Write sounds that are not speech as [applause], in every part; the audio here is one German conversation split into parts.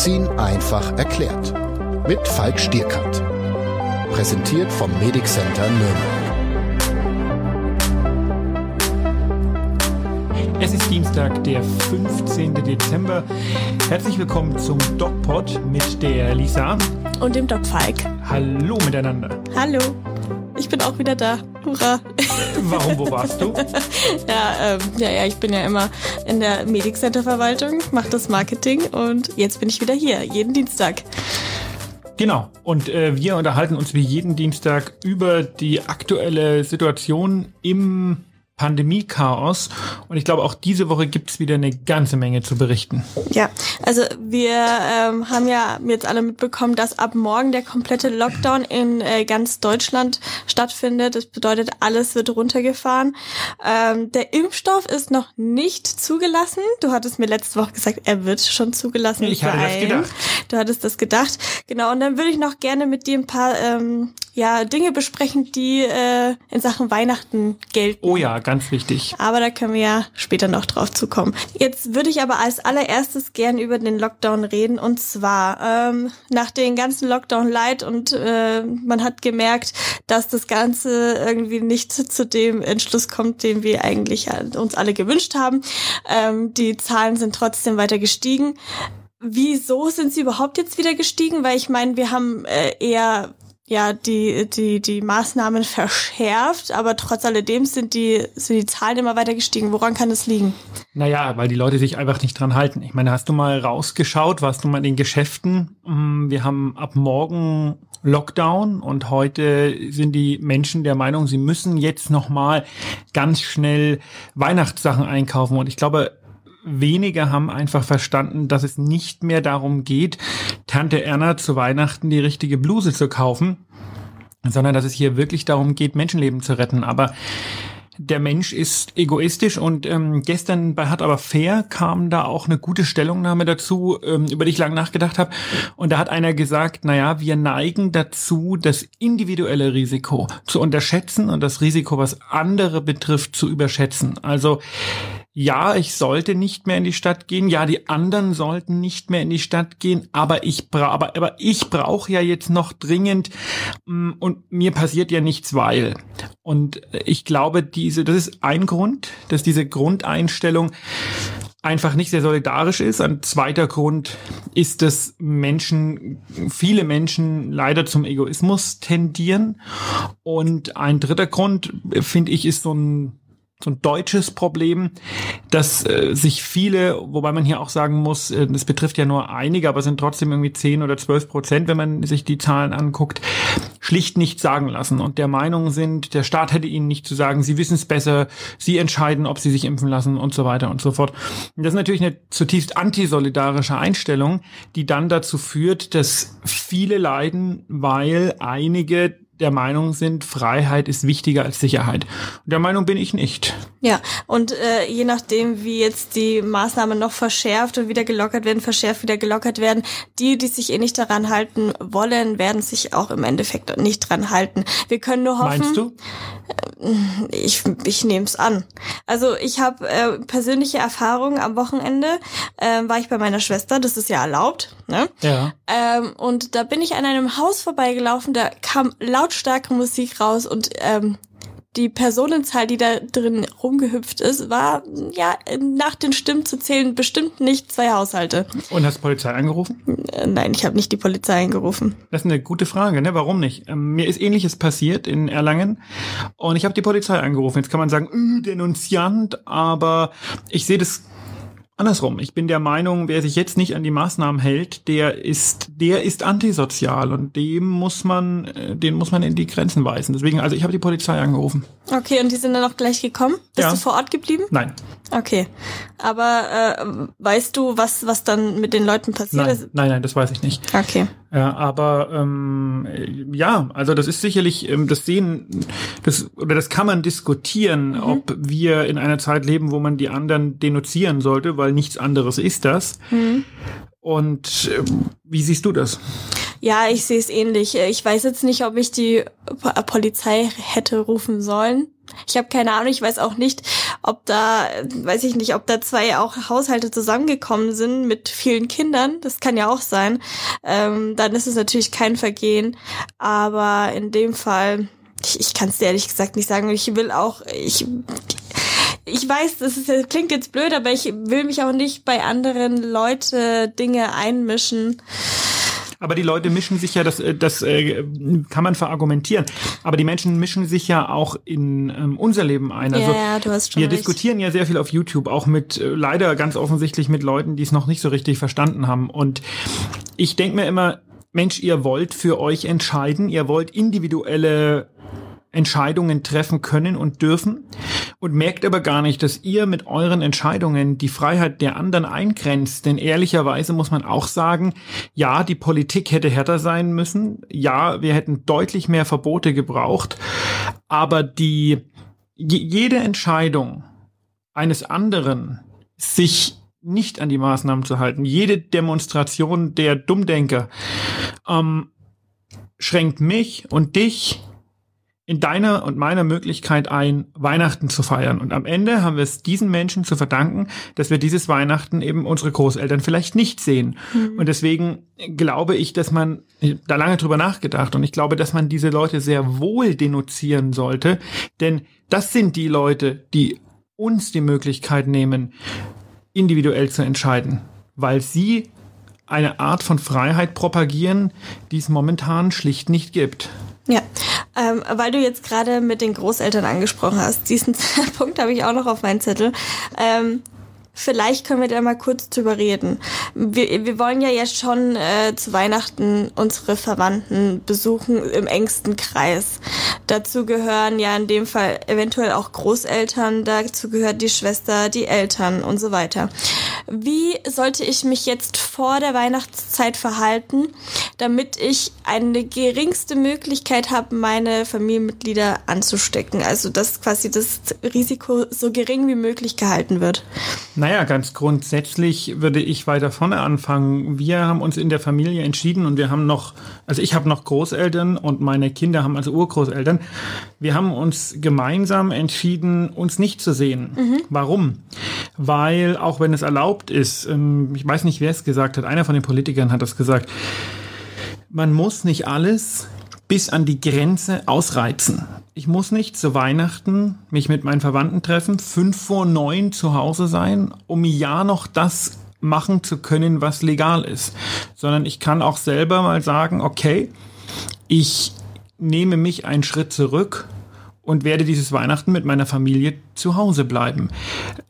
Medizin einfach erklärt. Mit Falk Stierkant. Präsentiert vom Medic Center Nürnberg. Es ist Dienstag, der 15. Dezember. Herzlich willkommen zum DocPod mit der Lisa und dem Doc Falk. Hallo miteinander. Hallo. Ich bin auch wieder da. Hurra. Warum, wo warst du? [laughs] ja, ähm, ja, ja, ich bin ja immer in der Medic Center Verwaltung, mache das Marketing und jetzt bin ich wieder hier, jeden Dienstag. Genau. Und äh, wir unterhalten uns wie jeden Dienstag über die aktuelle Situation im Pandemie-Chaos. Und ich glaube, auch diese Woche gibt es wieder eine ganze Menge zu berichten. Ja, also wir ähm, haben ja jetzt alle mitbekommen, dass ab morgen der komplette Lockdown in äh, ganz Deutschland stattfindet. Das bedeutet, alles wird runtergefahren. Ähm, der Impfstoff ist noch nicht zugelassen. Du hattest mir letzte Woche gesagt, er wird schon zugelassen. Ich hatte das gedacht. Du hattest das gedacht. Genau, und dann würde ich noch gerne mit dir ein paar ähm, ja, Dinge besprechen, die äh, in Sachen Weihnachten gelten. Oh ja, ganz wichtig. Aber da können wir ja später noch drauf zukommen. Jetzt würde ich aber als allererstes gern über den Lockdown reden. Und zwar ähm, nach den ganzen Lockdown-Light und äh, man hat gemerkt, dass das Ganze irgendwie nicht zu dem Entschluss kommt, den wir eigentlich uns alle gewünscht haben. Ähm, die Zahlen sind trotzdem weiter gestiegen. Wieso sind sie überhaupt jetzt wieder gestiegen? Weil ich meine, wir haben äh, eher ja die die die Maßnahmen verschärft, aber trotz alledem sind die sind die Zahlen immer weiter gestiegen. Woran kann es liegen? Naja, weil die Leute sich einfach nicht dran halten. Ich meine, hast du mal rausgeschaut, warst du mal in den Geschäften? Mm, wir haben ab morgen Lockdown und heute sind die Menschen der Meinung, sie müssen jetzt noch mal ganz schnell Weihnachtssachen einkaufen und ich glaube, wenige haben einfach verstanden, dass es nicht mehr darum geht, Tante Erna zu Weihnachten die richtige Bluse zu kaufen, sondern dass es hier wirklich darum geht, Menschenleben zu retten. Aber der Mensch ist egoistisch und ähm, gestern bei Hat aber fair kam da auch eine gute Stellungnahme dazu, ähm, über die ich lange nachgedacht habe. Und da hat einer gesagt, naja, wir neigen dazu, das individuelle Risiko zu unterschätzen und das Risiko, was andere betrifft, zu überschätzen. Also ja, ich sollte nicht mehr in die Stadt gehen, ja, die anderen sollten nicht mehr in die Stadt gehen, aber ich bra aber, aber ich brauche ja jetzt noch dringend mm, und mir passiert ja nichts, weil. Und ich glaube, diese, das ist ein Grund, dass diese Grundeinstellung einfach nicht sehr solidarisch ist. Ein zweiter Grund ist, dass Menschen, viele Menschen leider zum Egoismus tendieren. Und ein dritter Grund, finde ich, ist so ein so ein deutsches Problem, dass äh, sich viele, wobei man hier auch sagen muss, äh, das betrifft ja nur einige, aber sind trotzdem irgendwie 10 oder 12 Prozent, wenn man sich die Zahlen anguckt, schlicht nicht sagen lassen und der Meinung sind, der Staat hätte ihnen nicht zu sagen, sie wissen es besser, sie entscheiden, ob sie sich impfen lassen und so weiter und so fort. Und das ist natürlich eine zutiefst antisolidarische Einstellung, die dann dazu führt, dass viele leiden, weil einige der Meinung sind, Freiheit ist wichtiger als Sicherheit. Und der Meinung bin ich nicht. Ja, und äh, je nachdem, wie jetzt die Maßnahmen noch verschärft und wieder gelockert werden, verschärft wieder gelockert werden, die, die sich eh nicht daran halten wollen, werden sich auch im Endeffekt nicht dran halten. Wir können nur hoffen. Meinst du? Äh, ich, ich nehme es an. Also ich habe äh, persönliche Erfahrungen am Wochenende, äh, war ich bei meiner Schwester, das ist ja erlaubt. Ne? Ja. Ähm, und da bin ich an einem Haus vorbeigelaufen, da kam lautstarke Musik raus und ähm, die Personenzahl, die da drin rumgehüpft ist, war ja nach den Stimmen zu zählen bestimmt nicht zwei Haushalte. Und hast du Polizei angerufen? Äh, nein, ich habe nicht die Polizei angerufen. Das ist eine gute Frage, ne? Warum nicht? Ähm, mir ist ähnliches passiert in Erlangen und ich habe die Polizei angerufen. Jetzt kann man sagen, äh, Denunziant, aber ich sehe das Andersrum, ich bin der Meinung, wer sich jetzt nicht an die Maßnahmen hält, der ist, der ist antisozial und dem muss man, äh, den muss man in die Grenzen weisen. Deswegen, also ich habe die Polizei angerufen. Okay, und die sind dann auch gleich gekommen? Bist Ja. du vor Ort geblieben? Nein, Okay. Aber äh, weißt du, was, was dann mit den Leuten passiert nein, ist? nein, nein, das weiß ich nicht. Okay. Ja, aber ähm, ja, also das ist sicherlich ähm, das sehen, das oder das kann man diskutieren, Mhm. ob wir in einer Zeit leben, wo man die anderen denunzieren sollte, weil nichts anderes ist das. Mhm. Und ähm, wie siehst du das? Ja, ich sehe es ähnlich. Ich weiß jetzt nicht, ob ich die Po- Polizei hätte rufen sollen. Ich habe keine Ahnung. Ich weiß auch nicht, ob da, weiß ich nicht, ob da zwei auch Haushalte zusammengekommen sind mit vielen Kindern, das kann ja auch sein, ähm, dann ist es natürlich kein Vergehen. Aber in dem Fall, ich, ich kann es dir ehrlich gesagt nicht sagen. Ich will auch, ich ich weiß, das, ist, das klingt jetzt blöd, aber ich will mich auch nicht bei anderen Leute Dinge einmischen. Aber die Leute mischen sich ja, das, äh, das äh, kann man verargumentieren. Aber die Menschen mischen sich ja auch in ähm, unser Leben ein. Also ja, du hast schon wir recht. diskutieren ja sehr viel auf YouTube, auch mit äh, leider ganz offensichtlich mit Leuten, die es noch nicht so richtig verstanden haben. Und ich denke mir immer, Mensch, ihr wollt für euch entscheiden, ihr wollt individuelle Entscheidungen treffen können und dürfen und merkt aber gar nicht, dass ihr mit euren Entscheidungen die Freiheit der anderen eingrenzt. Denn ehrlicherweise muss man auch sagen, ja, die Politik hätte härter sein müssen. Ja, wir hätten deutlich mehr Verbote gebraucht. Aber die, jede Entscheidung eines anderen, sich nicht an die Maßnahmen zu halten, jede Demonstration der Dummdenker, ähm, schränkt mich und dich in deiner und meiner Möglichkeit ein, Weihnachten zu feiern. Und am Ende haben wir es diesen Menschen zu verdanken, dass wir dieses Weihnachten eben unsere Großeltern vielleicht nicht sehen. Mhm. Und deswegen glaube ich, dass man da lange drüber nachgedacht und ich glaube, dass man diese Leute sehr wohl denunzieren sollte, denn das sind die Leute, die uns die Möglichkeit nehmen, individuell zu entscheiden, weil sie eine Art von Freiheit propagieren, die es momentan schlicht nicht gibt. Ja, ähm, weil du jetzt gerade mit den Großeltern angesprochen hast, diesen [laughs] Punkt habe ich auch noch auf meinen Zettel. Ähm, Vielleicht können wir da mal kurz drüber reden. Wir, wir wollen ja jetzt schon äh, zu Weihnachten unsere Verwandten besuchen im engsten Kreis. Dazu gehören ja in dem Fall eventuell auch Großeltern, dazu gehört die Schwester, die Eltern und so weiter. Wie sollte ich mich jetzt vor der Weihnachtszeit verhalten, damit ich eine geringste Möglichkeit habe, meine Familienmitglieder anzustecken? Also dass quasi das Risiko so gering wie möglich gehalten wird. Naja, ganz grundsätzlich würde ich weiter vorne anfangen. Wir haben uns in der Familie entschieden und wir haben noch, also ich habe noch Großeltern und meine Kinder haben also Urgroßeltern. Wir haben uns gemeinsam entschieden, uns nicht zu sehen. Mhm. Warum? Weil auch wenn es erlaubt ist, ähm, ich weiß nicht, wer es gesagt hat, einer von den Politikern hat das gesagt, man muss nicht alles bis an die Grenze ausreizen. Ich muss nicht zu Weihnachten mich mit meinen Verwandten treffen, fünf vor neun zu Hause sein, um ja noch das machen zu können, was legal ist, sondern ich kann auch selber mal sagen, okay, ich nehme mich einen Schritt zurück und werde dieses Weihnachten mit meiner Familie zu Hause bleiben.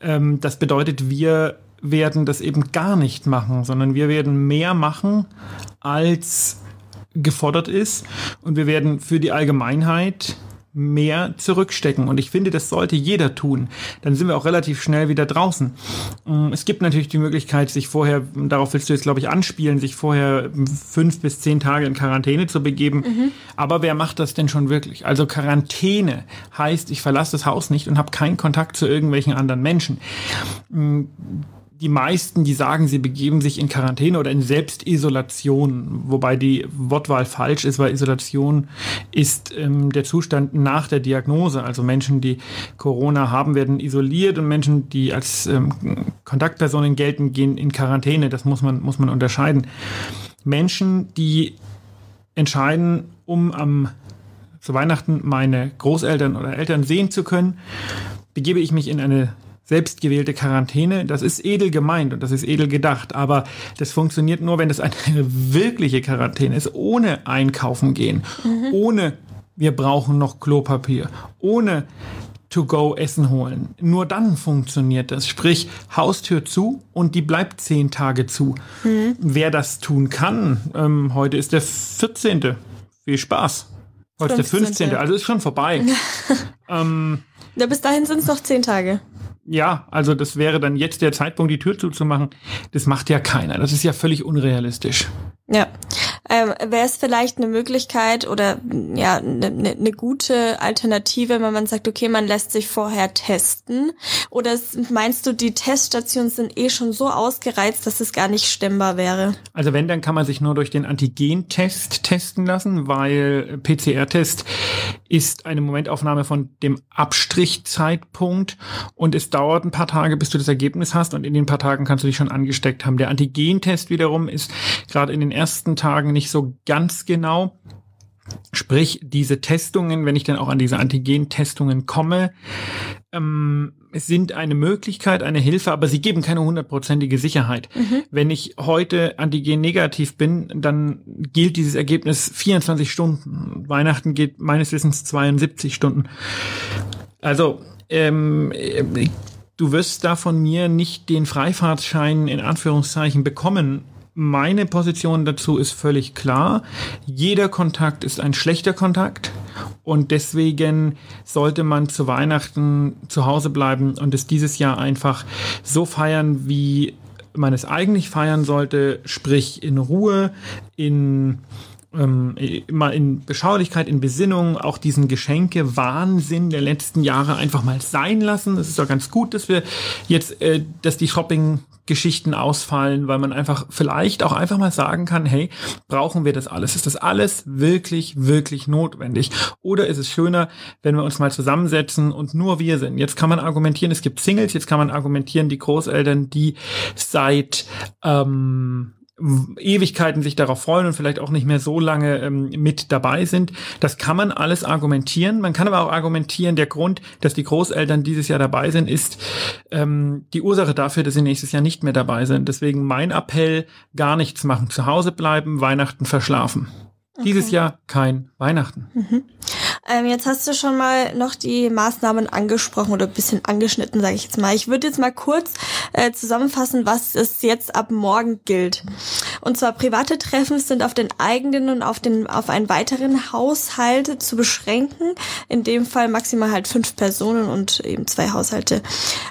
Ähm, das bedeutet, wir werden das eben gar nicht machen, sondern wir werden mehr machen als gefordert ist und wir werden für die Allgemeinheit mehr zurückstecken. Und ich finde, das sollte jeder tun. Dann sind wir auch relativ schnell wieder draußen. Mm, es gibt natürlich die Möglichkeit, sich vorher, darauf willst du jetzt, glaube ich, anspielen, sich vorher fünf bis zehn Tage in Quarantäne zu begeben. Mhm. Aber wer macht das denn schon wirklich? Also Quarantäne heißt, ich verlasse das Haus nicht und habe keinen Kontakt zu irgendwelchen anderen Menschen mm, die meisten, die sagen, sie begeben sich in Quarantäne oder in Selbstisolation, wobei die Wortwahl falsch ist, weil Isolation ist ähm, der Zustand nach der Diagnose. Also Menschen, die Corona haben, werden isoliert und Menschen, die als ähm, Kontaktpersonen gelten, gehen in Quarantäne. Das muss man, muss man unterscheiden. Menschen, die entscheiden, um am zu Weihnachten meine Großeltern oder Eltern sehen zu können, begebe ich mich in eine selbstgewählte Quarantäne, das ist edel gemeint und das ist edel gedacht, aber das funktioniert nur, wenn es eine [laughs] wirkliche Quarantäne ist, ohne einkaufen gehen, mhm. ohne wir brauchen noch Klopapier, ohne To-Go Essen holen. Nur dann funktioniert das. Sprich, Haustür zu und die bleibt zehn Tage zu. Mhm. Wer das tun kann, ähm, heute ist der 14. Viel Spaß. Heute 15. ist der 15. Also ist schon vorbei. [laughs] ähm, ja, bis dahin sind es noch zehn Tage ja, also das wäre dann jetzt der Zeitpunkt, die Tür zuzumachen. Das macht ja keiner. Das ist ja völlig unrealistisch. Ja. Ähm, Wäre es vielleicht eine Möglichkeit oder ja eine ne, ne gute Alternative, wenn man sagt, okay, man lässt sich vorher testen? Oder meinst du, die Teststationen sind eh schon so ausgereizt, dass es gar nicht stemmbar wäre? Also wenn, dann kann man sich nur durch den Antigen-Test testen lassen, weil PCR-Test ist eine Momentaufnahme von dem Abstrichzeitpunkt und es dauert ein paar Tage, bis du das Ergebnis hast und in den paar Tagen kannst du dich schon angesteckt haben. Der Antigentest wiederum ist gerade in den ersten Tagen nicht so ganz genau. Sprich, diese Testungen, wenn ich dann auch an diese Antigen-Testungen komme, ähm, sind eine Möglichkeit, eine Hilfe, aber sie geben keine hundertprozentige Sicherheit. Mhm. Wenn ich heute Antigen negativ bin, dann gilt dieses Ergebnis 24 Stunden. Weihnachten geht meines Wissens 72 Stunden. Also, ähm, du wirst da von mir nicht den Freifahrtschein in Anführungszeichen bekommen, meine Position dazu ist völlig klar. Jeder Kontakt ist ein schlechter Kontakt und deswegen sollte man zu Weihnachten zu Hause bleiben und es dieses Jahr einfach so feiern, wie man es eigentlich feiern sollte, sprich in Ruhe, in ähm, immer in Beschaulichkeit, in Besinnung, auch diesen Geschenke-Wahnsinn der letzten Jahre einfach mal sein lassen. Es ist doch ganz gut, dass wir jetzt, äh, dass die Shopping Geschichten ausfallen, weil man einfach vielleicht auch einfach mal sagen kann, hey, brauchen wir das alles? Ist das alles wirklich, wirklich notwendig? Oder ist es schöner, wenn wir uns mal zusammensetzen und nur wir sind? Jetzt kann man argumentieren, es gibt Singles, jetzt kann man argumentieren, die Großeltern, die seit ähm, Ewigkeiten sich darauf freuen und vielleicht auch nicht mehr so lange ähm, mit dabei sind. Das kann man alles argumentieren. Man kann aber auch argumentieren, der Grund, dass die Großeltern dieses Jahr dabei sind, ist ähm, die Ursache dafür, dass sie nächstes Jahr nicht mehr dabei sind. Deswegen mein Appell, gar nichts machen, zu Hause bleiben, Weihnachten verschlafen. Okay. Dieses Jahr kein Weihnachten. Mhm. Ähm, jetzt hast du schon mal noch die Maßnahmen angesprochen oder ein bisschen angeschnitten, sage ich jetzt mal. Ich würde jetzt mal kurz äh, zusammenfassen, was es jetzt ab morgen gilt. Und zwar private Treffen sind auf den eigenen und auf den auf einen weiteren Haushalt zu beschränken. In dem Fall maximal halt fünf Personen und eben zwei Haushalte.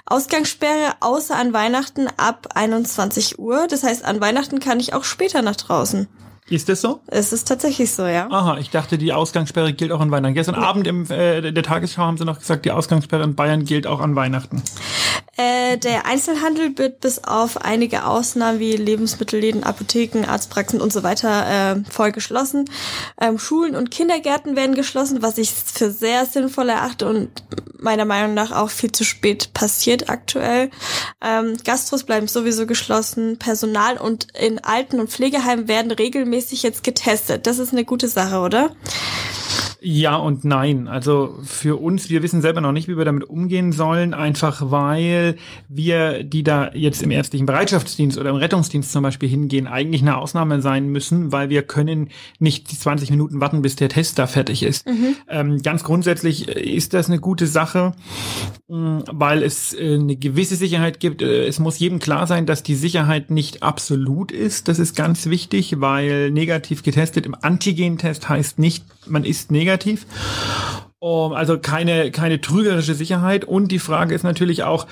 Ausgangssperre außer an Weihnachten ab 21 Uhr. Das heißt, an Weihnachten kann ich auch später nach draußen. Ist das so? Es ist tatsächlich so, ja. Aha, ich dachte, die Ausgangssperre gilt auch an Weihnachten. Gestern nee. Abend im äh, der Tagesschau haben sie noch gesagt, die Ausgangssperre in Bayern gilt auch an Weihnachten. Äh, der Einzelhandel wird bis auf einige Ausnahmen wie Lebensmittelläden, Apotheken, Arztpraxen und so weiter äh, voll geschlossen. Ähm, Schulen und Kindergärten werden geschlossen, was ich für sehr sinnvoll erachte und meiner Meinung nach auch viel zu spät passiert aktuell. Ähm, Gastros bleiben sowieso geschlossen. Personal und in Alten- und Pflegeheimen werden regelmäßig regelmäßig jetzt getestet. Das ist eine gute Sache, oder? Ja und nein. Also für uns, wir wissen selber noch nicht, wie wir damit umgehen sollen, einfach weil wir, die da jetzt im ärztlichen Bereitschaftsdienst oder im Rettungsdienst zum Beispiel hingehen, eigentlich eine Ausnahme sein müssen, weil wir können nicht die 20 Minuten warten, bis der Test da fertig ist. Mhm. Ähm, ganz grundsätzlich ist das eine gute Sache, weil es äh, eine gewisse Sicherheit gibt. Äh, es muss jedem klar sein, dass die Sicherheit nicht absolut ist. Das ist ganz wichtig, weil negativ getestet im Antigen-Test heißt nicht, man ist negativ negativ. Um, also keine, keine trügerische Sicherheit. Und die Frage ist natürlich auch,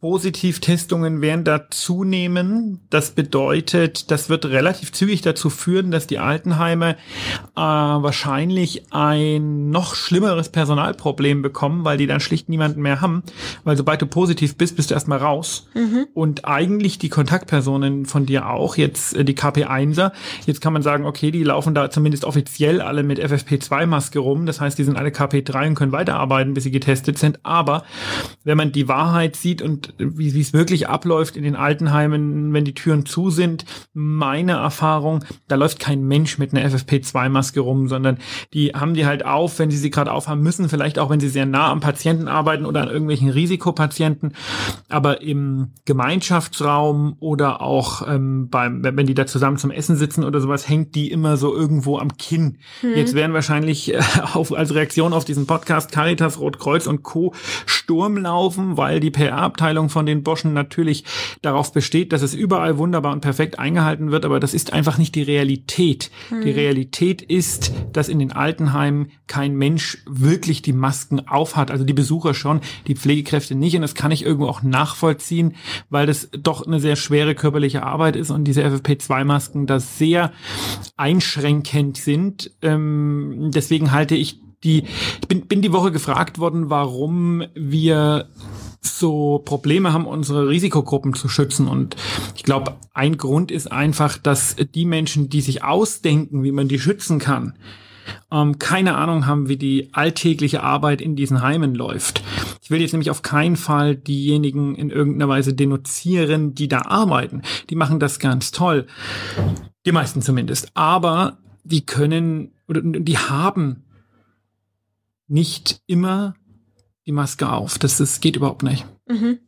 Positivtestungen werden da zunehmen. Das bedeutet, das wird relativ zügig dazu führen, dass die Altenheime äh, wahrscheinlich ein noch schlimmeres Personalproblem bekommen, weil die dann schlicht niemanden mehr haben. Weil sobald du positiv bist, bist du erstmal raus. Mhm. Und eigentlich die Kontaktpersonen von dir auch, jetzt äh, die KP1er, jetzt kann man sagen, okay, die laufen da zumindest offiziell alle mit FFP2-Maske rum. Das heißt, die sind alle KP P3 und können weiterarbeiten, bis sie getestet sind. Aber wenn man die Wahrheit sieht und wie, wie es wirklich abläuft in den Altenheimen, wenn die Türen zu sind, meine Erfahrung, da läuft kein Mensch mit einer FFP2-Maske rum, sondern die haben die halt auf, wenn sie sie gerade aufhaben müssen, vielleicht auch, wenn sie sehr nah am Patienten arbeiten oder an irgendwelchen Risikopatienten. Aber im Gemeinschaftsraum oder auch ähm, beim, wenn die da zusammen zum Essen sitzen oder sowas, hängt die immer so irgendwo am Kinn. Hm. Jetzt werden wahrscheinlich äh, auf, als Reaktion auf diesen Podcast Caritas, Rotkreuz und Co. Sturm laufen, weil die PR-Abteilung von den Boschen natürlich darauf besteht, dass es überall wunderbar und perfekt eingehalten wird, aber das ist einfach nicht die Realität. Hm. Die Realität ist, dass in den Altenheimen kein Mensch wirklich die Masken aufhat, also die Besucher schon, die Pflegekräfte nicht und das kann ich irgendwo auch nachvollziehen, weil das doch eine sehr schwere körperliche Arbeit ist und diese FFP2-Masken da sehr einschränkend sind. Ähm, deswegen halte ich die, ich bin, bin die Woche gefragt worden, warum wir so Probleme haben, unsere Risikogruppen zu schützen. Und ich glaube, ein Grund ist einfach, dass die Menschen, die sich ausdenken, wie man die schützen kann, ähm, keine Ahnung haben, wie die alltägliche Arbeit in diesen Heimen läuft. Ich will jetzt nämlich auf keinen Fall diejenigen in irgendeiner Weise denunzieren, die da arbeiten. Die machen das ganz toll. Die meisten zumindest. Aber die können oder die haben nicht immer die Maske auf. Das, das geht überhaupt nicht. Mhm.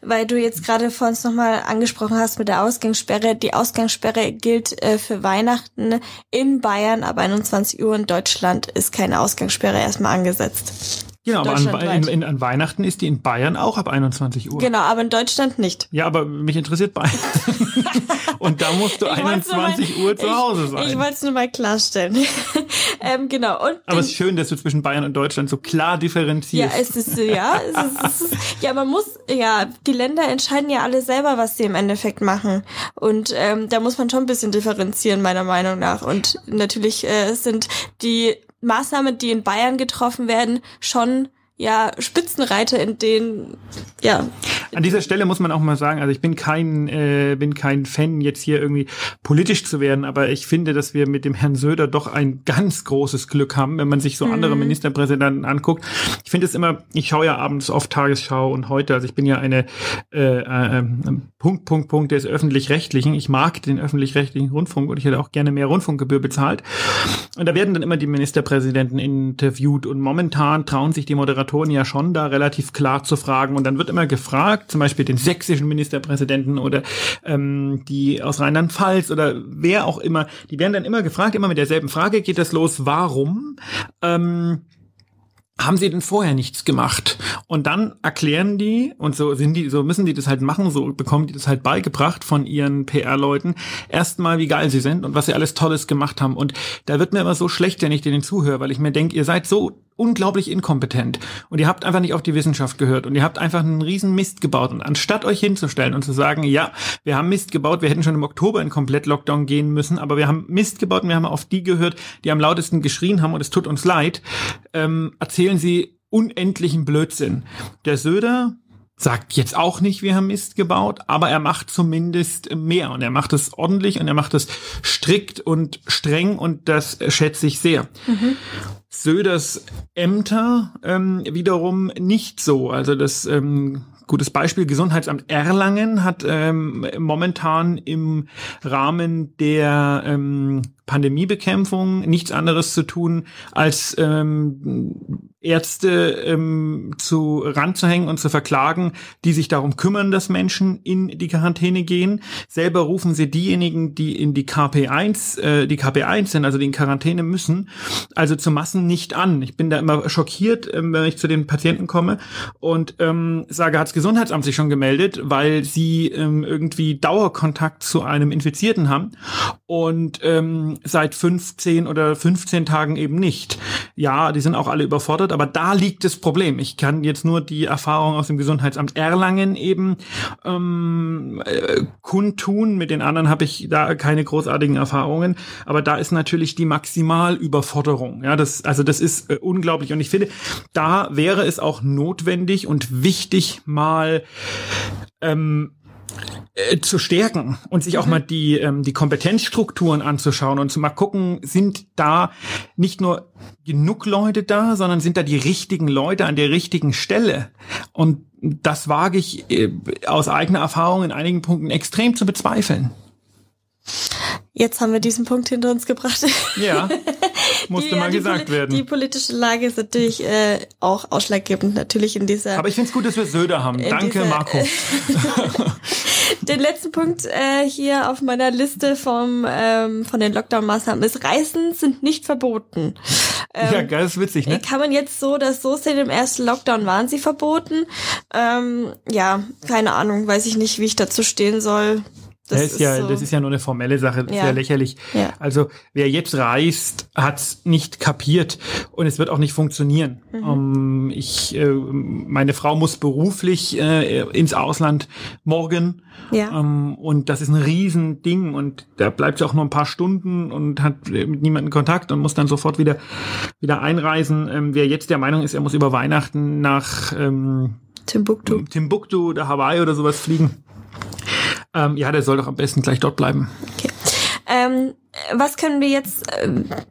Weil du jetzt gerade vor uns nochmal angesprochen hast mit der Ausgangssperre. Die Ausgangssperre gilt äh, für Weihnachten in Bayern ab 21 Uhr. In Deutschland ist keine Ausgangssperre erstmal angesetzt. Genau, aber an, in, in, an, Weihnachten ist die in Bayern auch ab 21 Uhr. Genau, aber in Deutschland nicht. Ja, aber mich interessiert Bayern. [laughs] Und da musst du ich 21 mal, Uhr zu Hause sein. Ich, ich wollte es nur mal klarstellen. [laughs] ähm, genau. Und aber es ist schön, dass du zwischen Bayern und Deutschland so klar differenzierst. Ja, es ist, ja, es ist, es ist, ja, man muss, ja, die Länder entscheiden ja alle selber, was sie im Endeffekt machen. Und ähm, da muss man schon ein bisschen differenzieren, meiner Meinung nach. Und natürlich äh, sind die Maßnahmen, die in Bayern getroffen werden, schon ja Spitzenreiter in den ja. An dieser Stelle muss man auch mal sagen also ich bin kein äh, bin kein Fan jetzt hier irgendwie politisch zu werden aber ich finde dass wir mit dem Herrn Söder doch ein ganz großes Glück haben wenn man sich so andere mhm. Ministerpräsidenten anguckt. Ich finde es immer ich schaue ja abends oft Tagesschau und heute also ich bin ja eine äh, äh, Punkt Punkt Punkt des öffentlich-rechtlichen. Ich mag den öffentlich-rechtlichen Rundfunk und ich hätte auch gerne mehr Rundfunkgebühr bezahlt. Und da werden dann immer die Ministerpräsidenten interviewt und momentan trauen sich die Moderatoren Moderatoren ja schon da relativ klar zu fragen. Und dann wird immer gefragt, zum Beispiel den sächsischen Ministerpräsidenten oder ähm, die aus Rheinland-Pfalz oder wer auch immer, die werden dann immer gefragt, immer mit derselben Frage geht das los, warum? Ähm, haben sie denn vorher nichts gemacht? Und dann erklären die, und so sind die, so müssen die das halt machen, so bekommen die das halt beigebracht von ihren PR-Leuten, erstmal, wie geil sie sind und was sie alles Tolles gemacht haben. Und da wird mir immer so schlecht, wenn ich denen zuhöre, weil ich mir denke, ihr seid so unglaublich inkompetent. Und ihr habt einfach nicht auf die Wissenschaft gehört. Und ihr habt einfach einen riesen Mist gebaut. Und anstatt euch hinzustellen und zu sagen, ja, wir haben Mist gebaut, wir hätten schon im Oktober in komplett Lockdown gehen müssen, aber wir haben Mist gebaut und wir haben auf die gehört, die am lautesten geschrien haben und es tut uns leid, ähm, erzählen sie unendlichen Blödsinn. Der Söder sagt jetzt auch nicht, wir haben Mist gebaut, aber er macht zumindest mehr und er macht es ordentlich und er macht es strikt und streng und das schätze ich sehr. Mhm. Söders Ämter ähm, wiederum nicht so. Also das ähm, gutes Beispiel Gesundheitsamt Erlangen hat ähm, momentan im Rahmen der ähm, Pandemiebekämpfung nichts anderes zu tun, als ähm, Ärzte ähm, zu ranzuhängen und zu verklagen, die sich darum kümmern, dass Menschen in die Quarantäne gehen. Selber rufen sie diejenigen, die in die KP1, äh, die KP1 sind, also die in Quarantäne müssen, also zu Massen nicht an. Ich bin da immer schockiert, ähm, wenn ich zu den Patienten komme und ähm, sage, hat's Gesundheitsamt sich schon gemeldet, weil sie ähm, irgendwie Dauerkontakt zu einem Infizierten haben und ähm, seit 15 oder 15 Tagen eben nicht. Ja, die sind auch alle überfordert, aber da liegt das Problem. Ich kann jetzt nur die Erfahrung aus dem Gesundheitsamt Erlangen eben ähm, äh, kundtun. Mit den anderen habe ich da keine großartigen Erfahrungen, aber da ist natürlich die Maximalüberforderung. Ja, das also das ist äh, unglaublich und ich finde, da wäre es auch notwendig und wichtig mal ähm, äh, zu stärken und sich auch mhm. mal die, ähm, die Kompetenzstrukturen anzuschauen und zu mal gucken, sind da nicht nur genug Leute da, sondern sind da die richtigen Leute an der richtigen Stelle. Und das wage ich äh, aus eigener Erfahrung in einigen Punkten extrem zu bezweifeln. Jetzt haben wir diesen Punkt hinter uns gebracht. Ja, [laughs] musste die, mal ja, gesagt werden. Die politische Lage ist natürlich äh, auch ausschlaggebend, natürlich in dieser. Aber ich finde es gut, dass wir Söder haben. Danke, dieser, Marco. [laughs] Den letzten Punkt äh, hier auf meiner Liste vom ähm, von den Lockdown-Maßnahmen ist: Reisen sind nicht verboten. Ähm, ja, geil, ist witzig, ne? Kann man jetzt so das so sehen? Im ersten Lockdown waren sie verboten. Ähm, ja, keine Ahnung, weiß ich nicht, wie ich dazu stehen soll. Das, das ist, ja, so. das ist ja nur eine formelle Sache, das ja. ist ja lächerlich. Ja. Also wer jetzt reist, hat's nicht kapiert und es wird auch nicht funktionieren. Mhm. Um, ähm, ich, äh, meine Frau muss beruflich äh, ins Ausland morgen ja. Um, ähm, und das ist ein Riesending und da bleibt sie auch nur ein paar Stunden und hat mit niemandem Kontakt und muss dann sofort wieder wieder einreisen. Ähm, wer jetzt der Meinung ist, er muss über Weihnachten nach ähm, Timbuktu. Timbuktu oder Hawaii oder sowas fliegen ähm, ja, der soll doch am besten gleich dort bleiben. Okay. Ähm, was können wir jetzt äh,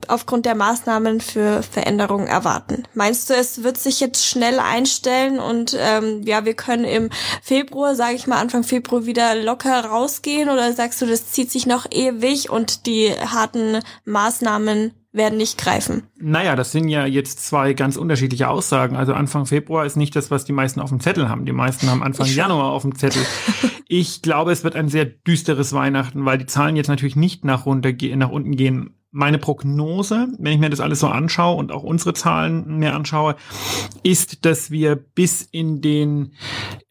aufgrund der Maßnahmen für Veränderungen erwarten? Meinst du, es wird sich jetzt schnell einstellen und ähm, ja, wir können im Februar, sage ich mal Anfang Februar wieder locker rausgehen oder sagst du, das zieht sich noch ewig und die harten Maßnahmen werden nicht greifen. Naja, das sind ja jetzt zwei ganz unterschiedliche Aussagen. Also Anfang Februar ist nicht das, was die meisten auf dem Zettel haben. Die meisten haben Anfang Januar auf dem Zettel. [laughs] ich glaube, es wird ein sehr düsteres Weihnachten, weil die Zahlen jetzt natürlich nicht nach, runter, nach unten gehen. Meine Prognose, wenn ich mir das alles so anschaue und auch unsere Zahlen mir anschaue, ist, dass wir bis in den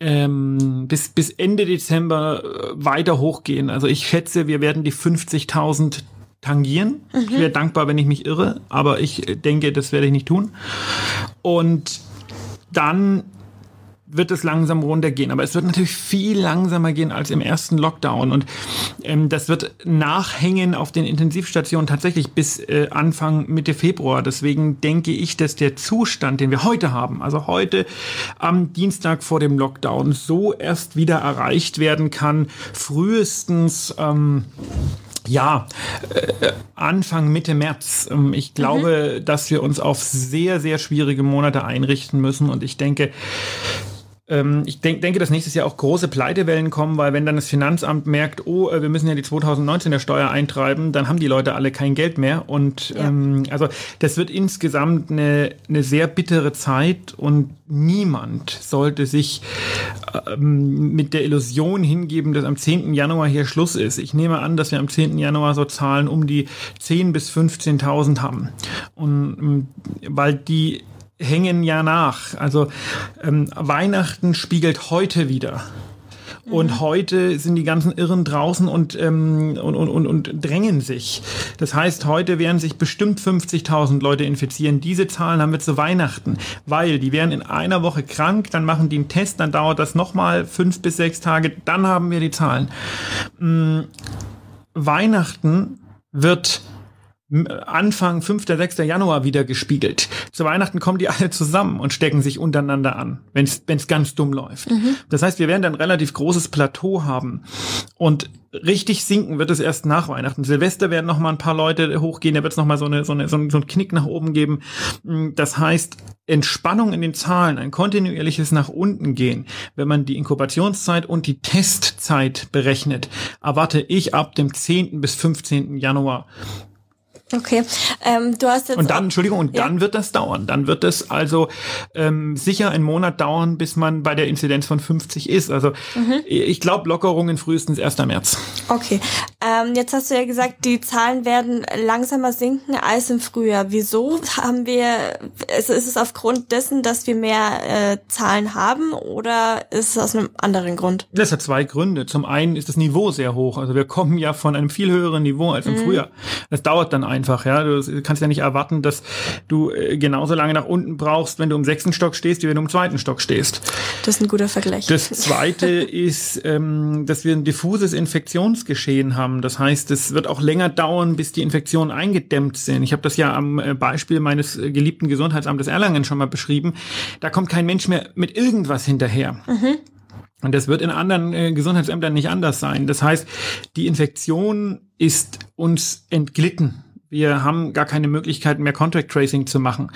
ähm, bis bis Ende Dezember äh, weiter hochgehen. Also ich schätze, wir werden die 50.000 tangieren. Mhm. Ich wäre dankbar, wenn ich mich irre, aber ich denke, das werde ich nicht tun. Und dann wird es langsam runtergehen. Aber es wird natürlich viel langsamer gehen als im ersten Lockdown. Und ähm, das wird nachhängen auf den Intensivstationen tatsächlich bis äh, Anfang Mitte Februar. Deswegen denke ich, dass der Zustand, den wir heute haben, also heute am Dienstag vor dem Lockdown, so erst wieder erreicht werden kann, frühestens ähm, ja, äh, Anfang, Mitte März. Ähm, ich glaube, mhm. dass wir uns auf sehr, sehr schwierige Monate einrichten müssen. Und ich denke, ich denk, denke, dass nächstes Jahr auch große Pleitewellen kommen, weil wenn dann das Finanzamt merkt, oh, äh, wir müssen ja die 2019er Steuer eintreiben, dann haben die Leute alle kein Geld mehr. Und ja. ähm, also das wird insgesamt eine, eine sehr bittere Zeit und niemand sollte sich ähm, mit der Illusion hingeben, dass am 10. Januar hier Schluss ist. Ich nehme an, dass wir am 10. Januar so Zahlen um die 10.000 bis 15.000 haben. Und ähm, weil die hängen ja nach. Also ähm, Weihnachten spiegelt heute wieder. Und mhm. heute sind die ganzen Irren draußen und, ähm, und, und, und, und drängen sich. Das heißt, heute werden sich bestimmt 50.000 Leute infizieren. Diese Zahlen haben wir zu Weihnachten, weil die werden in einer Woche krank, dann machen die einen Test, dann dauert das nochmal fünf bis sechs Tage, dann haben wir die Zahlen. Mhm. Weihnachten wird Anfang 5. 6. Januar wieder gespiegelt. Zu Weihnachten kommen die alle zusammen und stecken sich untereinander an, wenn es ganz dumm läuft. Mhm. Das heißt, wir werden dann ein relativ großes Plateau haben. Und richtig sinken wird es erst nach Weihnachten. Silvester werden noch mal ein paar Leute hochgehen, da wird es noch mal so, eine, so, eine, so, einen, so einen Knick nach oben geben. Das heißt, Entspannung in den Zahlen, ein kontinuierliches nach unten gehen, wenn man die Inkubationszeit und die Testzeit berechnet, erwarte ich ab dem 10. bis 15. Januar Okay, ähm, du hast jetzt und dann Entschuldigung und ja. dann wird das dauern. Dann wird es also ähm, sicher einen Monat dauern, bis man bei der Inzidenz von 50 ist. Also mhm. ich glaube Lockerungen frühestens 1. März. Okay, ähm, jetzt hast du ja gesagt, die Zahlen werden langsamer sinken als im Frühjahr. Wieso haben wir? Also ist es aufgrund dessen, dass wir mehr äh, Zahlen haben, oder ist es aus einem anderen Grund? Das hat zwei Gründe. Zum einen ist das Niveau sehr hoch. Also wir kommen ja von einem viel höheren Niveau als im mhm. Frühjahr. Das dauert dann ein einfach. Ja, du kannst ja nicht erwarten, dass du äh, genauso lange nach unten brauchst, wenn du im sechsten Stock stehst, wie wenn du im zweiten Stock stehst. Das ist ein guter Vergleich. Das zweite [laughs] ist, ähm, dass wir ein diffuses Infektionsgeschehen haben. Das heißt, es wird auch länger dauern, bis die Infektionen eingedämmt sind. Ich habe das ja am äh, Beispiel meines äh, geliebten Gesundheitsamtes Erlangen schon mal beschrieben. Da kommt kein Mensch mehr mit irgendwas hinterher. Mhm. Und das wird in anderen äh, Gesundheitsämtern nicht anders sein. Das heißt, die Infektion ist uns entglitten. Wir haben gar keine Möglichkeit mehr Contact Tracing zu machen.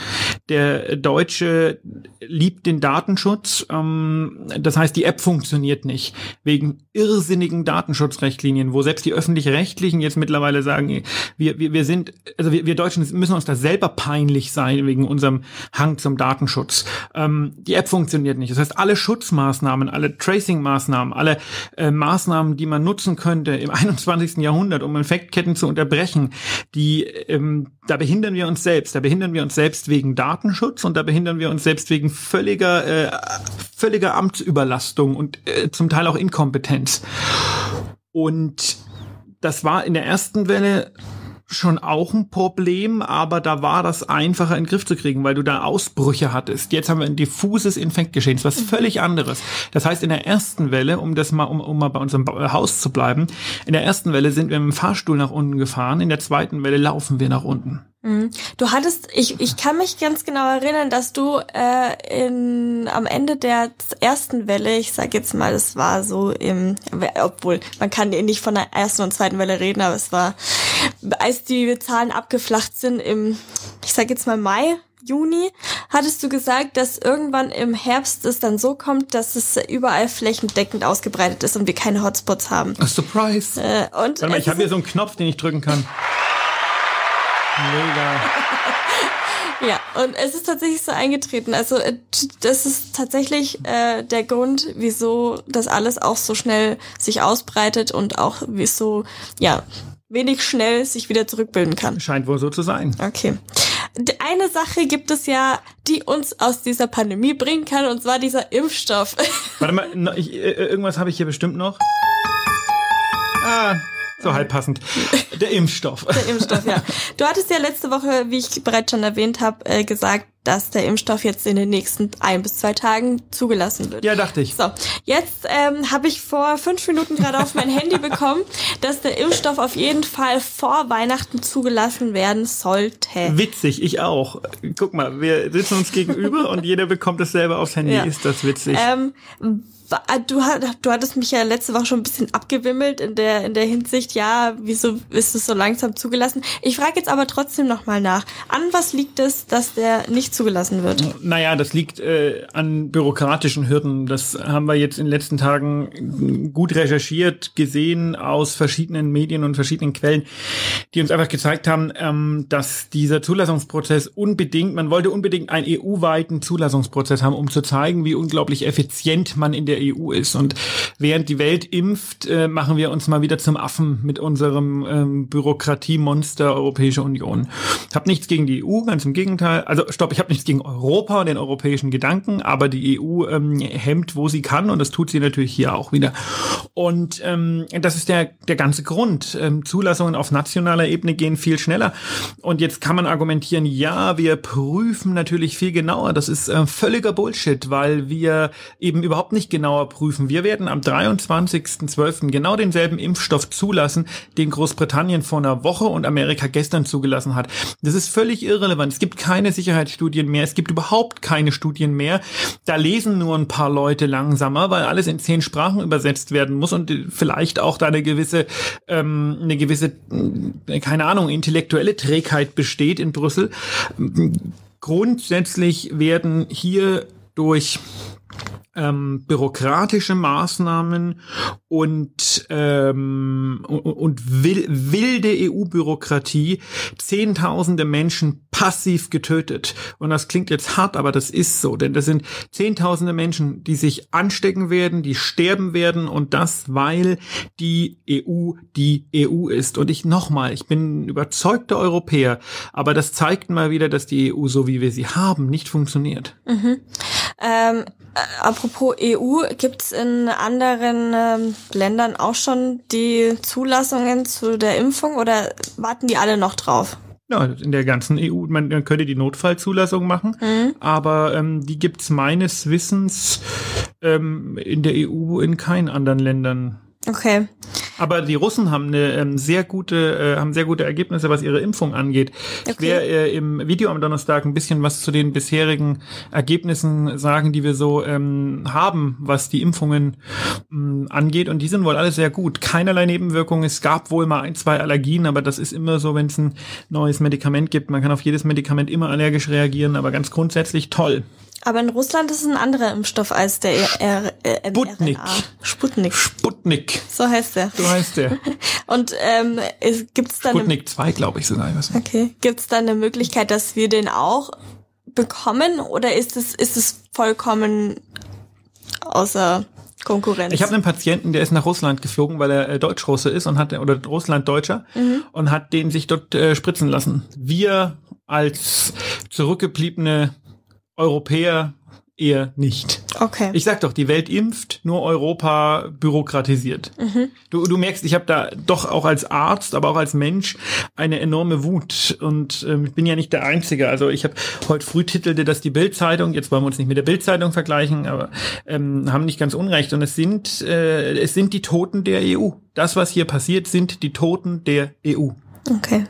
Der Deutsche liebt den Datenschutz. Ähm, das heißt, die App funktioniert nicht wegen irrsinnigen Datenschutzrechtlinien, wo selbst die öffentlich-rechtlichen jetzt mittlerweile sagen, wir, wir, wir sind, also wir, wir Deutschen müssen uns da selber peinlich sein wegen unserem Hang zum Datenschutz. Ähm, die App funktioniert nicht. Das heißt, alle Schutzmaßnahmen, alle Tracing-Maßnahmen, alle äh, Maßnahmen, die man nutzen könnte im 21. Jahrhundert, um Infektketten zu unterbrechen, die ähm, da behindern wir uns selbst. Da behindern wir uns selbst wegen Datenschutz und da behindern wir uns selbst wegen völliger, äh, völliger Amtsüberlastung und äh, zum Teil auch Inkompetenz. Und das war in der ersten Welle schon auch ein Problem, aber da war das einfacher in den Griff zu kriegen, weil du da Ausbrüche hattest. Jetzt haben wir ein diffuses Infektgeschehen, was völlig anderes. Das heißt, in der ersten Welle, um das mal, um, um mal bei unserem Haus zu bleiben, in der ersten Welle sind wir mit dem Fahrstuhl nach unten gefahren, in der zweiten Welle laufen wir nach unten. Mhm. Du hattest, ich, ich kann mich ganz genau erinnern, dass du äh, in, am Ende der ersten Welle, ich sag jetzt mal, es war so im, obwohl man kann nicht von der ersten und zweiten Welle reden, aber es war als die Zahlen abgeflacht sind im, ich sag jetzt mal Mai, Juni, hattest du gesagt, dass irgendwann im Herbst es dann so kommt, dass es überall flächendeckend ausgebreitet ist und wir keine Hotspots haben. A surprise. Äh, und Warte mal, ich habe hier so einen Knopf, den ich drücken kann. Mega. [laughs] Ja, und es ist tatsächlich so eingetreten. Also äh, das ist tatsächlich äh, der Grund, wieso das alles auch so schnell sich ausbreitet und auch wieso, ja, wenig schnell sich wieder zurückbilden kann. Scheint wohl so zu sein. Okay. Eine Sache gibt es ja, die uns aus dieser Pandemie bringen kann, und zwar dieser Impfstoff. [laughs] Warte mal, ich, äh, irgendwas habe ich hier bestimmt noch. Ah, so halb passend. Der Impfstoff. Der Impfstoff, ja. [laughs] Du hattest ja letzte Woche, wie ich bereits schon erwähnt habe, äh, gesagt, dass der Impfstoff jetzt in den nächsten ein bis zwei Tagen zugelassen wird. Ja, dachte ich. So, jetzt ähm, habe ich vor fünf Minuten gerade auf mein Handy [laughs] bekommen, dass der Impfstoff auf jeden Fall vor Weihnachten zugelassen werden sollte. Witzig, ich auch. Guck mal, wir sitzen uns gegenüber [laughs] und jeder bekommt es selber aufs Handy. Ja. Ist das witzig? Ähm, du, hat- du hattest mich ja letzte Woche schon ein bisschen abgewimmelt in der, in der Hinsicht, ja, wieso ist es so langsam zugelassen? Ich frage jetzt aber trotzdem nochmal nach. An was liegt es, dass der nicht zugelassen wird? Naja, das liegt äh, an bürokratischen Hürden. Das haben wir jetzt in den letzten Tagen gut recherchiert, gesehen aus verschiedenen Medien und verschiedenen Quellen, die uns einfach gezeigt haben, ähm, dass dieser Zulassungsprozess unbedingt, man wollte unbedingt einen EU-weiten Zulassungsprozess haben, um zu zeigen, wie unglaublich effizient man in der EU ist. Und während die Welt impft, äh, machen wir uns mal wieder zum Affen mit unserem ähm, Bürokratiemonster Europäische Union. Ich habe nichts gegen die EU, ganz im Gegenteil. Also stopp, ich habe nichts gegen Europa und den europäischen Gedanken, aber die EU ähm, hemmt, wo sie kann und das tut sie natürlich hier auch wieder. Und ähm, das ist der, der ganze Grund. Ähm, Zulassungen auf nationaler Ebene gehen viel schneller. Und jetzt kann man argumentieren, ja, wir prüfen natürlich viel genauer. Das ist äh, völliger Bullshit, weil wir eben überhaupt nicht genauer prüfen. Wir werden am 23.12. genau denselben Impfstoff zulassen, den Großbritannien vor einer Woche und Amerika gestern zugelassen hat. Das ist völlig irrelevant. Es gibt keine Sicherheitsstudien mehr. Es gibt überhaupt keine Studien mehr. Da lesen nur ein paar Leute langsamer, weil alles in zehn Sprachen übersetzt werden muss und vielleicht auch da eine gewisse, ähm, eine gewisse, äh, keine Ahnung, intellektuelle Trägheit besteht in Brüssel. Grundsätzlich werden hier durch ähm, bürokratische Maßnahmen und, ähm, und, und wil wilde EU-Bürokratie Zehntausende Menschen passiv getötet. Und das klingt jetzt hart, aber das ist so, denn das sind Zehntausende Menschen, die sich anstecken werden, die sterben werden und das, weil die EU die EU ist. Und ich nochmal, ich bin überzeugter Europäer, aber das zeigt mal wieder, dass die EU, so wie wir sie haben, nicht funktioniert. Ähm, äh, apropos EU, gibt's in anderen ähm, Ländern auch schon die Zulassungen zu der Impfung oder warten die alle noch drauf? Ja, in der ganzen EU, man, man könnte die Notfallzulassung machen, aber ähm, die gibt's meines Wissens ähm, in der EU in keinen anderen Ländern. Okay. Aber die Russen haben eine ähm, sehr gute, äh, haben sehr gute Ergebnisse, was ihre Impfung angeht. Ich Okay. werde äh, im Video am Donnerstag ein bisschen was zu den bisherigen Ergebnissen sagen, die wir so ähm, haben, was die Impfungen ähm, angeht. Und die sind wohl alle sehr gut. Keinerlei Nebenwirkungen. Es gab wohl mal ein, zwei Allergien, aber das ist immer so, wenn es ein neues Medikament gibt. Man kann auf jedes Medikament immer allergisch reagieren, aber ganz grundsätzlich toll. Aber in Russland ist es ein anderer Impfstoff als der R äh, Sputnik. mRNA. Sputnik. Sputnik. So heißt der. So heißt der. [laughs] Und ähm, es, gibt's da Sputnik 2, glaube ich sogar. Okay, gibt's da eine Möglichkeit, dass wir den auch bekommen oder ist es ist es vollkommen außer Konkurrenz? Ich habe einen Patienten, der ist nach Russland geflogen, weil er äh, Deutsch-Russe ist und hat oder Russland-Deutscher und hat den sich dort äh, spritzen lassen. Wir als zurückgebliebene Europäer eher nicht. okay. Ich sag doch, die Welt impft, nur Europa bürokratisiert. Du, du merkst, ich habe da doch auch als Arzt, aber auch als Mensch eine enorme Wut. Und ich bin ja nicht der Einzige. Also ich habe heute früh titelte das die Bildzeitung. Jetzt wollen wir uns nicht mit der Bildzeitung vergleichen, aber ähm, haben nicht ganz unrecht. Und es sind äh, es sind die Toten der EU. Das, was hier passiert, sind die Toten der EU. Okay.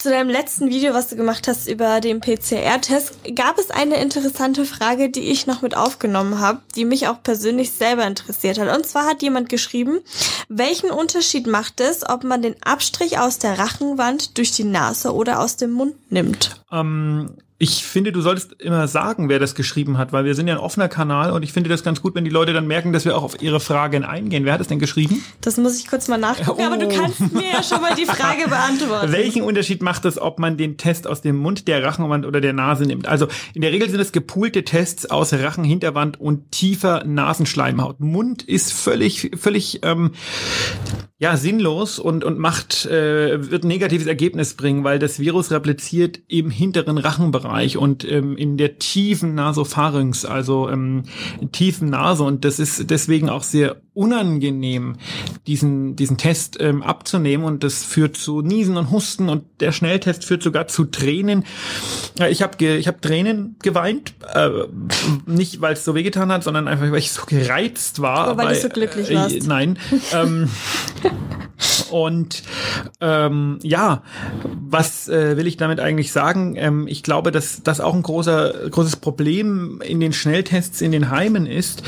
Zu deinem letzten Video, was du gemacht hast über den PCR-Test, gab es eine interessante Frage, die ich noch mit aufgenommen habe, die mich auch persönlich selber interessiert hat. Und zwar hat jemand geschrieben, welchen Unterschied macht es, ob man den Abstrich aus der Rachenwand durch die Nase oder aus dem Mund nimmt? Ähm, ich finde, du solltest immer sagen, wer das geschrieben hat, weil wir sind ja ein offener Kanal und ich finde das ganz gut, wenn die Leute dann merken, dass wir auch auf ihre Fragen eingehen. Wer hat es denn geschrieben? Das muss ich kurz mal nachgucken, Oh. aber du kannst mir ja schon mal die Frage [laughs] beantworten. Welchen Unterschied macht es, ob man den Test aus dem Mund, der Rachenwand oder der Nase nimmt? Also in der Regel sind es gepoolte Tests aus Rachenhinterwand und tiefer Nasenschleimhaut. Mund ist völlig, völlig ähm, ja sinnlos und und macht äh, wird ein negatives Ergebnis bringen, weil das Virus repliziert im hinteren Rachenbereich und ähm, in der tiefen Nasopharynx, also ähm, tiefen Nase. Und das ist deswegen auch sehr unangenehm, diesen diesen Test ähm, abzunehmen und das führt zu Niesen und Husten und der Schnelltest führt sogar zu Tränen. Ich habe ich habe Tränen geweint, äh, nicht weil es so wehgetan hat, sondern einfach weil ich so gereizt war. Oder weil du so glücklich warst. Äh, nein. ähm, [laughs] und ähm, ja, was äh, will ich damit eigentlich sagen? Ähm, ich glaube, dass das auch ein großer, großes Problem in den Schnelltests in den Heimen ist,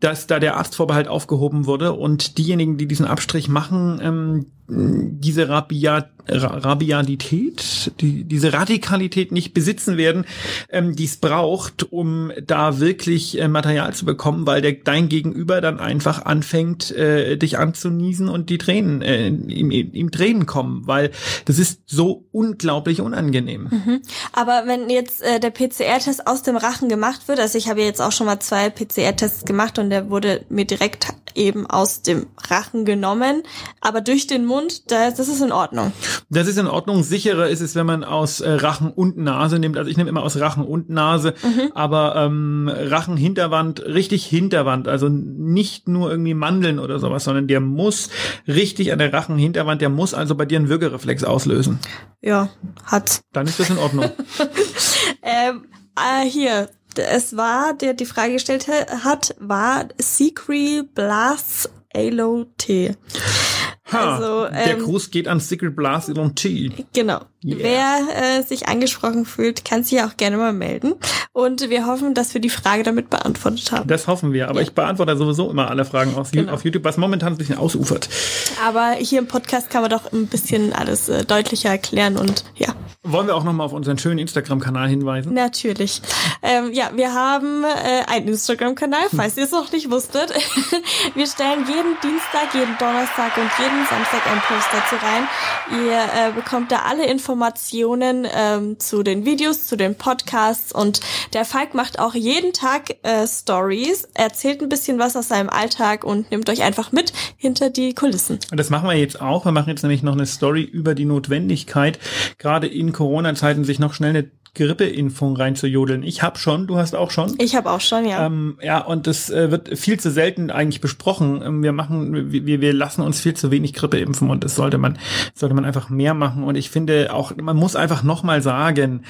dass da der Arztvorbehalt aufgehoben wurde und diejenigen, die diesen Abstrich machen, ähm, diese Rabia, Ra- Rabialität, die, diese Radikalität nicht besitzen werden, ähm, die es braucht, um da wirklich äh, Material zu bekommen, weil der dein Gegenüber dann einfach anfängt, äh, dich anzuniesen und die Tränen, äh, ihm, ihm Tränen kommen, weil das ist so unglaublich unangenehm. Aber wenn jetzt äh, der PCR-Test aus dem Rachen gemacht wird, also ich habe jetzt auch schon mal zwei PCR-Tests gemacht und der wurde mir direkt eben aus dem Rachen genommen, aber durch den Mund, das, das ist in Ordnung. Das ist in Ordnung. Sicherer ist es, wenn man aus äh, Rachen und Nase nimmt. Also ich nehme immer aus Rachen und Nase, aber ähm, Rachen Hinterwand, richtig Hinterwand. Also nicht nur irgendwie Mandeln oder sowas, sondern der muss richtig an der Rachen Hinterwand, der muss also bei dir einen Würgereflex auslösen. Ja, hat. Dann ist das in Ordnung. [laughs] Ähm, äh, hier, es war, der die Frage gestellt ha- hat, war Secret Blast Alo T. Ha, Also, der ähm, Gruß geht an Secret Blast Elon T. Genau. Yeah. Wer äh, sich angesprochen fühlt, kann sich auch gerne mal melden. Und wir hoffen, dass wir die Frage damit beantwortet haben. Das hoffen wir. Aber ich beantworte sowieso immer alle Fragen auf, Genau. auf YouTube, was momentan ein bisschen ausufert. Aber hier im Podcast kann man doch ein bisschen alles äh, deutlicher erklären und ja, Wollen wir auch nochmal auf unseren schönen Instagram-Kanal hinweisen? natürlich. Ähm, ja, wir haben äh, einen Instagram-Kanal, falls ihr es noch nicht wusstet. [laughs] wir stellen jeden Dienstag, jeden Donnerstag und jeden Samstag einen Post dazu rein. Ihr äh, bekommt da alle Informationen ähm, zu den Videos, zu den Podcasts und der Falk macht auch jeden Tag äh, Stories, erzählt ein bisschen was aus seinem Alltag und nimmt euch einfach mit hinter die Kulissen. Und das machen wir jetzt auch. Wir machen jetzt nämlich noch eine Story über die Notwendigkeit, gerade in Corona-Zeiten sich noch schnell eine Grippeimpfung reinzujodeln. Ich habe schon, du hast auch schon. Ich habe auch schon, ja. Ähm, ja, und das äh, wird viel zu selten eigentlich besprochen. Ähm, wir machen, wir, wir lassen uns viel zu wenig Grippe impfen und das sollte man, sollte man einfach mehr machen. Und ich finde auch, man muss einfach nochmal sagen,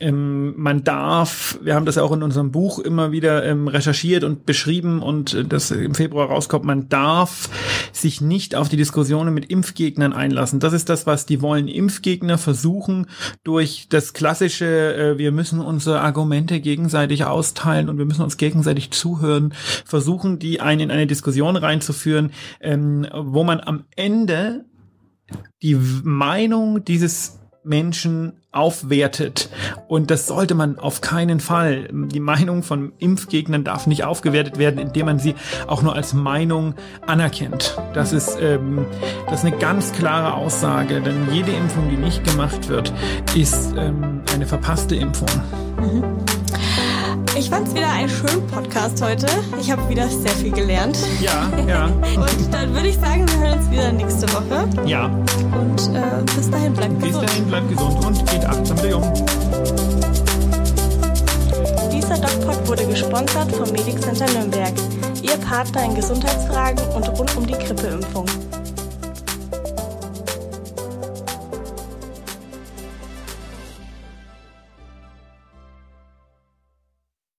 ähm, man darf, wir haben das ja auch in unserem Buch immer wieder ähm, recherchiert und beschrieben und das im Februar rauskommt, man darf sich nicht auf die Diskussionen mit Impfgegnern einlassen. Das ist das, was die wollen. Impfgegner versuchen durch das klassische, äh, wir müssen unsere Argumente gegenseitig austeilen und wir müssen uns gegenseitig zuhören, versuchen die einen in eine Diskussion reinzuführen, ähm, wo man am Ende die Meinung dieses Menschen aufwertet. Und das sollte man auf keinen Fall. Die Meinung von Impfgegnern darf nicht aufgewertet werden, indem man sie auch nur als Meinung anerkennt. Das ist, ähm, das ist eine ganz klare Aussage, denn jede Impfung, die nicht gemacht wird, ist ähm, eine verpasste Impfung. Ich fand es wieder einen schönen Podcast heute. Ich habe wieder sehr viel gelernt. Ja, [laughs] ja, Und dann würde ich sagen, wir hören uns wieder nächste Woche. ja. Und äh, bis dahin, bleibt Bis gesund. dahin, bleibt gesund und geht achtsam um. Dieser DocPod wurde gesponsert vom Medic Center Nürnberg. Ihr Partner in Gesundheitsfragen und rund um die Grippeimpfung.